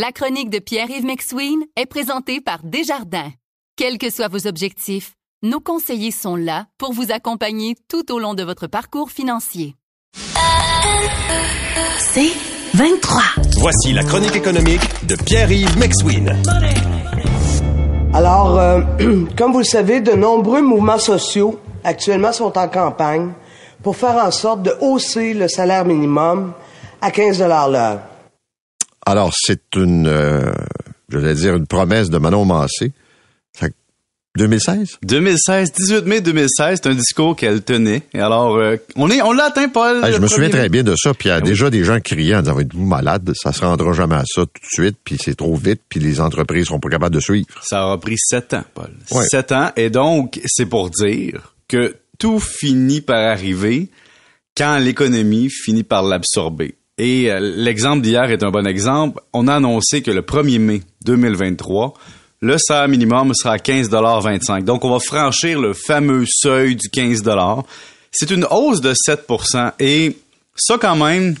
La chronique de Pierre-Yves McSween est présentée par Desjardins. Quels que soient vos objectifs, nos conseillers sont là pour vous accompagner tout au long de votre parcours financier. C'est 23. Voici la chronique économique de Pierre-Yves McSween. Alors, euh, comme vous le savez, de nombreux mouvements sociaux actuellement sont en campagne pour faire en sorte de hausser le salaire minimum à 15 l'heure. Alors, c'est une, euh, je vais dire, une promesse de Manon Massé. 2016? 2016, 18 mai 2016, c'est un discours qu'elle tenait. Et alors, euh, on est, on l'a atteint, Paul. je me souviens très bien de ça. Puis il y a ah déjà des gens criaient en disant, vous malade, ça se rendra jamais à ça tout de suite, puis c'est trop vite, puis les entreprises seront pas capables de suivre. Ça aura pris sept ans, Paul. Sept ans. Et donc, c'est pour dire que tout finit par arriver quand l'économie finit par l'absorber. Et euh, l'exemple d'hier est un bon exemple. On a annoncé que le 1er mai 2023, le salaire minimum sera à 15,25 Donc, on va franchir le fameux seuil du 15 C'est une hausse de 7% et ça, quand même,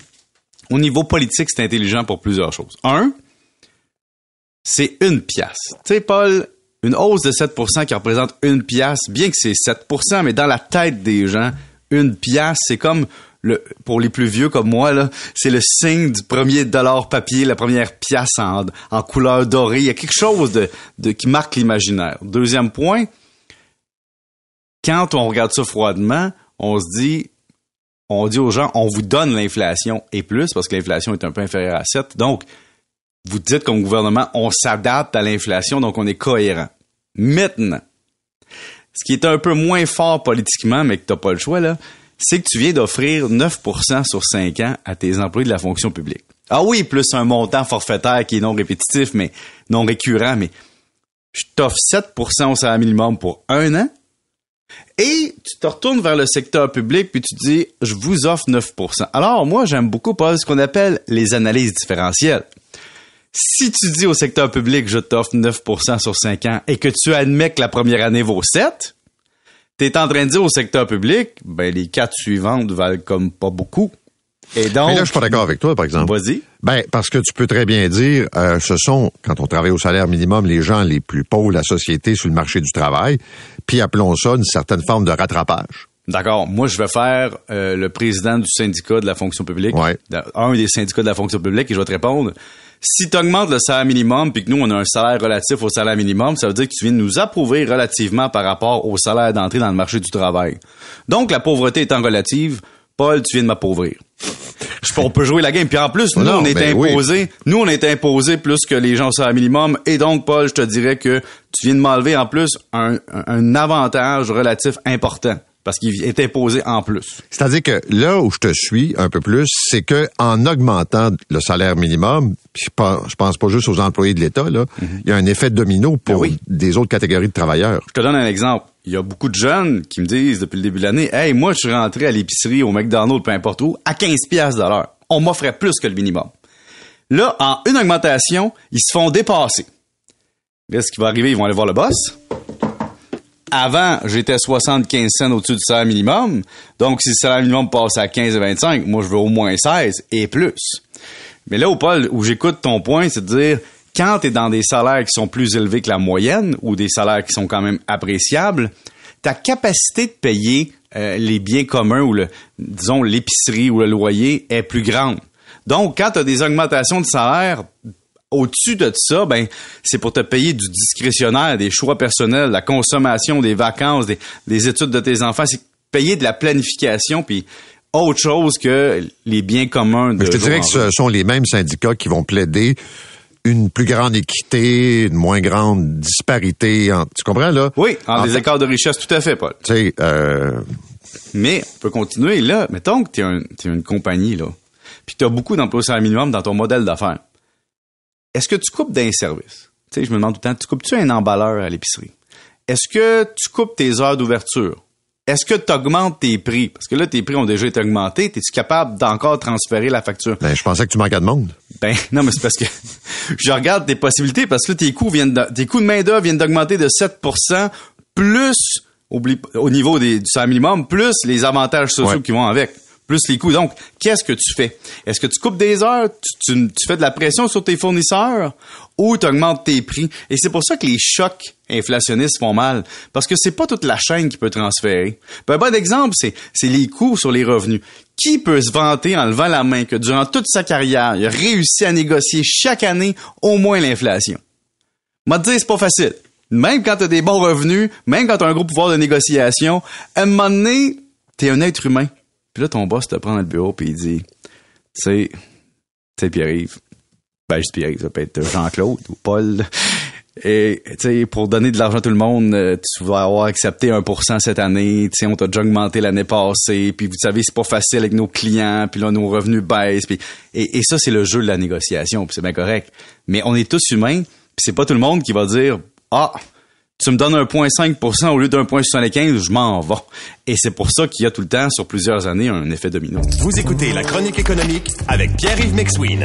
au niveau politique, c'est intelligent pour plusieurs choses. Un, c'est une pièce. Tu sais, Paul, une hausse de 7% qui représente une pièce, bien que c'est 7% mais dans la tête des gens, une pièce, c'est comme pour les plus vieux comme moi, c'est le signe du premier dollar papier, la première pièce en, couleur dorée. Il y a quelque chose qui marque l'imaginaire. Deuxième point, quand on regarde ça froidement, on se dit, on dit aux gens, on vous donne l'inflation et plus, parce que l'inflation est un peu inférieure à 7. Donc, vous dites comme gouvernement, on s'adapte à l'inflation, donc on est cohérent. Maintenant, ce qui est un peu moins fort politiquement, mais que t'as pas le choix, là, c'est que tu viens d'offrir 9% sur 5 ans à tes employés de la fonction publique. Ah oui, plus un montant forfaitaire qui est non répétitif, mais non récurrent, mais je t'offre 7% au salaire minimum pour un an. Et tu te retournes vers le secteur public puis tu dis, je vous offre 9% Alors, moi, j'aime beaucoup, pas ce qu'on appelle les analyses différentielles. Si tu dis au secteur public, je t'offre 9% sur 5 ans et que tu admets que la première année vaut 7, t'es en train de dire au secteur public, ben les quatre suivantes valent comme pas beaucoup. Et donc, Mais là, je suis pas d'accord avec toi, par exemple. Vas-y. Ben, parce que tu peux très bien dire, euh, ce sont, quand on travaille au salaire minimum, les gens les plus pauvres de la société sur le marché du travail, puis appelons ça une certaine forme de rattrapage. D'accord. Moi, je vais faire euh, le président du syndicat de la fonction publique, ouais. un des syndicats de la fonction publique, et je vais te répondre. Si tu augmentes le salaire minimum, puis que nous, on a un salaire relatif au salaire minimum, ça veut dire que tu viens de nous approuver relativement par rapport au salaire d'entrée dans le marché du travail. Donc, la pauvreté étant relative, Paul, tu viens de m'appauvrir. on peut jouer la game. Puis en plus, nous, on est ben imposé. Nous, on est imposé plus que les gens au salaire minimum. Et donc, Paul, je te dirais que tu viens de m'enlever en plus un, un avantage relatif important parce qu'il est imposé en plus. C'est-à-dire que là où je te suis un peu plus, c'est que en augmentant le salaire minimum, je pense, pense pas juste aux employés de l'État, là, mhm. il y a un effet domino pour ben des autres catégories de travailleurs. Je te donne un exemple. Il y a beaucoup de jeunes qui me disent depuis le début de l'année, hey, moi, je suis rentré à l'épicerie, au McDonald's, peu importe où, à 15 pièces de l'heure. On m'offrait plus que le minimum. Là, en une augmentation, ils se font dépasser. Là, ce qui va arriver, ils vont aller voir le boss avant, j'étais 75 cents au-dessus du salaire minimum. Donc, si le salaire minimum passe à 15 et 25, moi, je veux au moins 16 et plus. Mais là, où, Paul, où j'écoute ton point, c'est de dire, quand tu es dans des salaires qui sont plus élevés que la moyenne ou des salaires qui sont quand même appréciables, ta capacité de payer euh, les biens communs ou le, disons, l'épicerie ou le loyer est plus grande. Donc, quand tu as des augmentations de salaire au-dessus de ça, ben, c'est pour te payer du discrétionnaire, des choix personnels, la consommation, des vacances, des, études de tes enfants. C'est payer de la planification, puis autre chose que les biens communs. De je te dirais que ce sont les mêmes syndicats qui vont plaider une plus grande équité, une moins grande disparité. tu comprends, là? Oui, en, des écarts de richesse, tout à fait, Paul. Tu sais, euh... Mais on peut continuer. Là, mettons que tu es, une compagnie, là, puis tu as beaucoup d'emplois salaire minimum dans ton modèle d'affaires est-ce que tu coupes d'un service? Tu sais, je me demande tout le temps, tu coupes-tu un emballeur à l'épicerie? Est-ce que tu coupes tes heures d'ouverture? Est-ce que tu augmentes tes prix? Parce que là, tes prix ont déjà été augmentés. Es-tu capable d'encore transférer la facture? Ben, je pensais que tu manquais de monde. Ben, non, mais c'est parce que je regarde tes possibilités parce que là, tes coûts viennent tes coûts de main-d'œuvre viennent d'augmenter de 7% plus au niveau du salaire minimum, plus les avantages sociaux qui vont avec plus les coûts. Donc, qu'est-ce que tu fais? Est-ce que tu coupes des heures, tu, tu- tu fais de la pression sur tes fournisseurs? Ou tu augmentes tes prix? Et c'est pour ça que les chocs inflationnistes font mal. Parce que c'est pas toute la chaîne qui peut transférer. Un bon exemple, c'est, les coûts sur les revenus. Qui peut se vanter en levant la main que durant toute sa carrière, il a réussi à négocier chaque année au moins l'inflation? Moi, te dire, c'est pas facile. Même quand t'as des bons revenus, même quand t'as un gros pouvoir de négociation, à un moment donné, t'es un être humain. Puis là, ton boss te prend dans le bureau puis il dit, tu sais, tu sais, Pierre-Yves, ben, je Pierre-Yves, ça peut être Jean-Claude ou Paul. Et, tu sais, pour donner de l'argent à tout le monde, euh, tu vas avoir accepté 1% cette année. Tu sais, on t'a déjà augmenté l'année passée. Puis, vous savez, c'est pas facile avec nos clients. Puis là, nos revenus baissent. Puis, et, et ça, c'est le jeu de la négociation. Puis c'est bien correct. Mais on est tous humains. Puis c'est pas tout le monde qui va dire, ah, tu me donnes un point 5% au lieu d'un point 75, je m'en vais. Et c'est pour ça qu'il y a tout le temps, sur plusieurs années, un effet domino. Vous écoutez La Chronique économique avec Pierre-Yves McSween.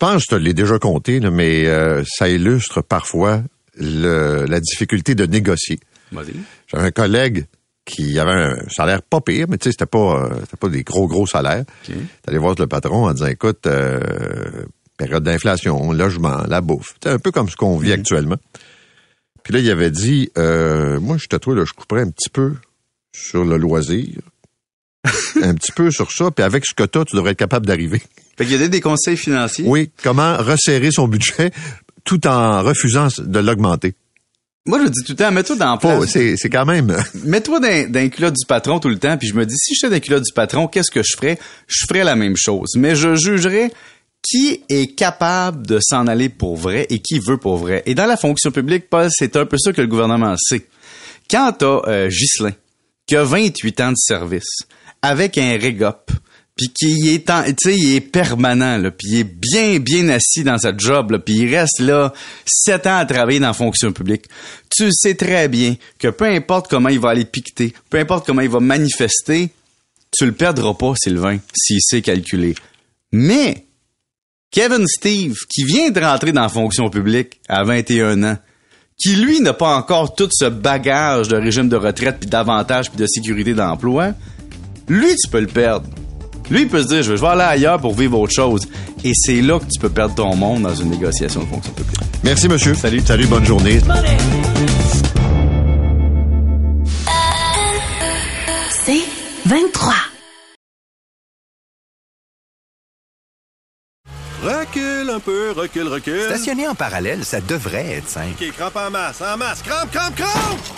Je pense que je te l'ai déjà compté, là, mais euh, ça illustre parfois le- la difficulté de négocier. J'avais un collègue qui avait un salaire pas pire, mais tu sais, c'était pas, euh, pas des gros, gros salaires. OK. T'allais voir le patron en disant, écoute, euh, période d'inflation, logement, la bouffe. C'est un peu comme ce qu'on vit actuellement. Puis là, il avait dit, moi, je suis toi, là, je couperais un petit peu sur le loisir, un petit peu sur ça, puis avec ce que t'as, tu devrais être capable d'arriver. Fait qu'il y a des- conseils financiers. Oui, comment resserrer son budget tout en refusant de l'augmenter. Moi, je dis tout le temps, mets-toi dans la Pas- place. C'est c'est quand même... Mets-toi dans, dans les culottes du patron tout le temps, puis je me dis, si j'étais dans les culottes du patron, qu'est-ce que je ferais? Je ferais la même chose. Mais je jugerais qui est capable de s'en aller pour vrai et qui veut pour vrai. Et dans la fonction publique, Paul, c'est un peu ça que le gouvernement sait. Quand t'as euh, Ghislain, qui a 28 ans de service, avec un régop, puis qui est en, permanent, puis il est bien, bien assis dans sa job, puis il reste là sept ans à travailler dans la fonction publique. Tu sais très bien que peu importe comment il va aller piqueter, peu importe comment il va manifester, tu le perdras pas, Sylvain, s'il sait calculer. Mais Kevin Steve, qui vient de rentrer dans la fonction publique à 21 ans, qui lui n'a pas encore tout ce bagage de régime de retraite puis d'avantages puis de sécurité d'emploi, lui tu peux le perdre. Lui il peut se dire je vais aller ailleurs pour vivre autre chose et c'est là que tu peux perdre ton monde dans une négociation de fonction publique. Merci, monsieur. Salut. Salut, bonne journée. C'est 23. Recule un peu, recule, recule. Stationner en parallèle, ça devrait être simple. OK, crampe en masse, en masse. Crampe, crampe, crampe!